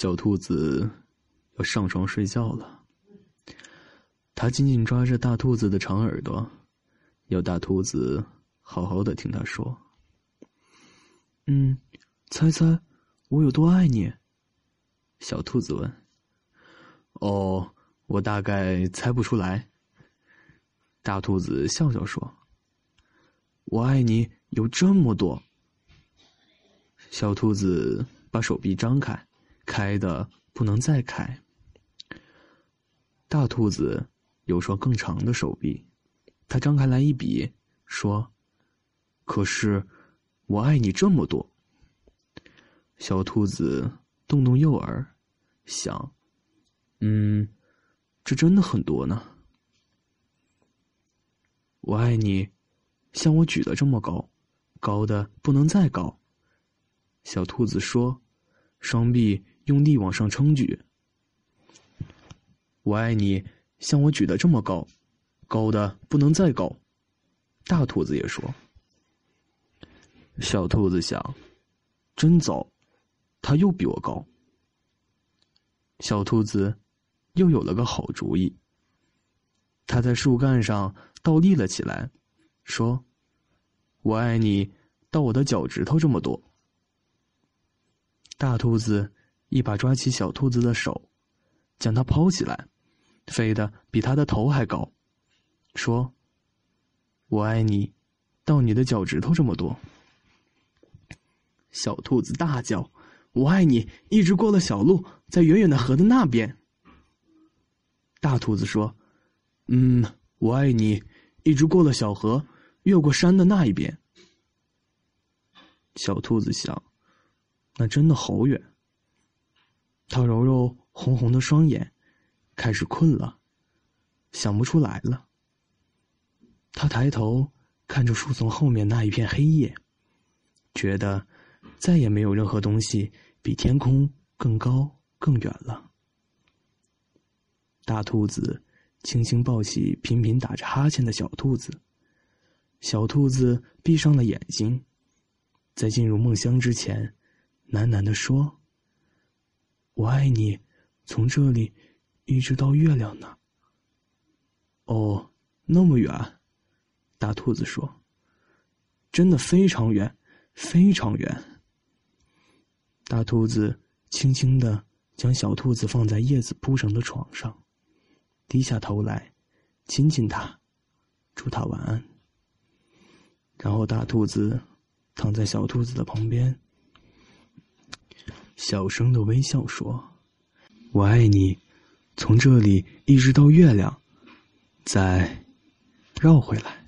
小兔子要上床睡觉了。它紧紧抓着大兔子的长耳朵，要大兔子好好的听它说。嗯，猜猜我有多爱你？小兔子问。哦，我大概猜不出来。大兔子笑笑说：“我爱你有这么多。”小兔子把手臂张开，开的不能再开。大兔子有双更长的手臂，它张开来一比，说：“可是，我爱你这么多。”小兔子动动右耳，想：“嗯，这真的很多呢。”我爱你，像我举得这么高，高的不能再高。小兔子说：“双臂用力往上撑举。”我爱你，像我举得这么高，高的不能再高。大兔子也说。小兔子想：“真糟，它又比我高。”小兔子又有了个好主意。它在树干上倒立了起来，说：“我爱你，到我的脚趾头这么多。”大兔子一把抓起小兔子的手，将它抛起来，飞得比它的头还高，说：“我爱你，到你的脚趾头这么多。”小兔子大叫：“我爱你！”一直过了小路，在远远的河的那边。大兔子说：“嗯，我爱你！”一直过了小河，越过山的那一边。小兔子想。那真的好远。他揉揉红红的双眼，开始困了，想不出来了。他抬头看着树丛后面那一片黑夜，觉得再也没有任何东西比天空更高更远了。大兔子轻轻抱起频频打着哈欠的小兔子，小兔子闭上了眼睛，在进入梦乡之前。喃喃的说：“我爱你，从这里一直到月亮呢。”哦，那么远，大兔子说：“真的非常远，非常远。”大兔子轻轻的将小兔子放在叶子铺成的床上，低下头来亲亲它，祝它晚安。然后大兔子躺在小兔子的旁边。小声的微笑说：“我爱你，从这里一直到月亮，再绕回来。”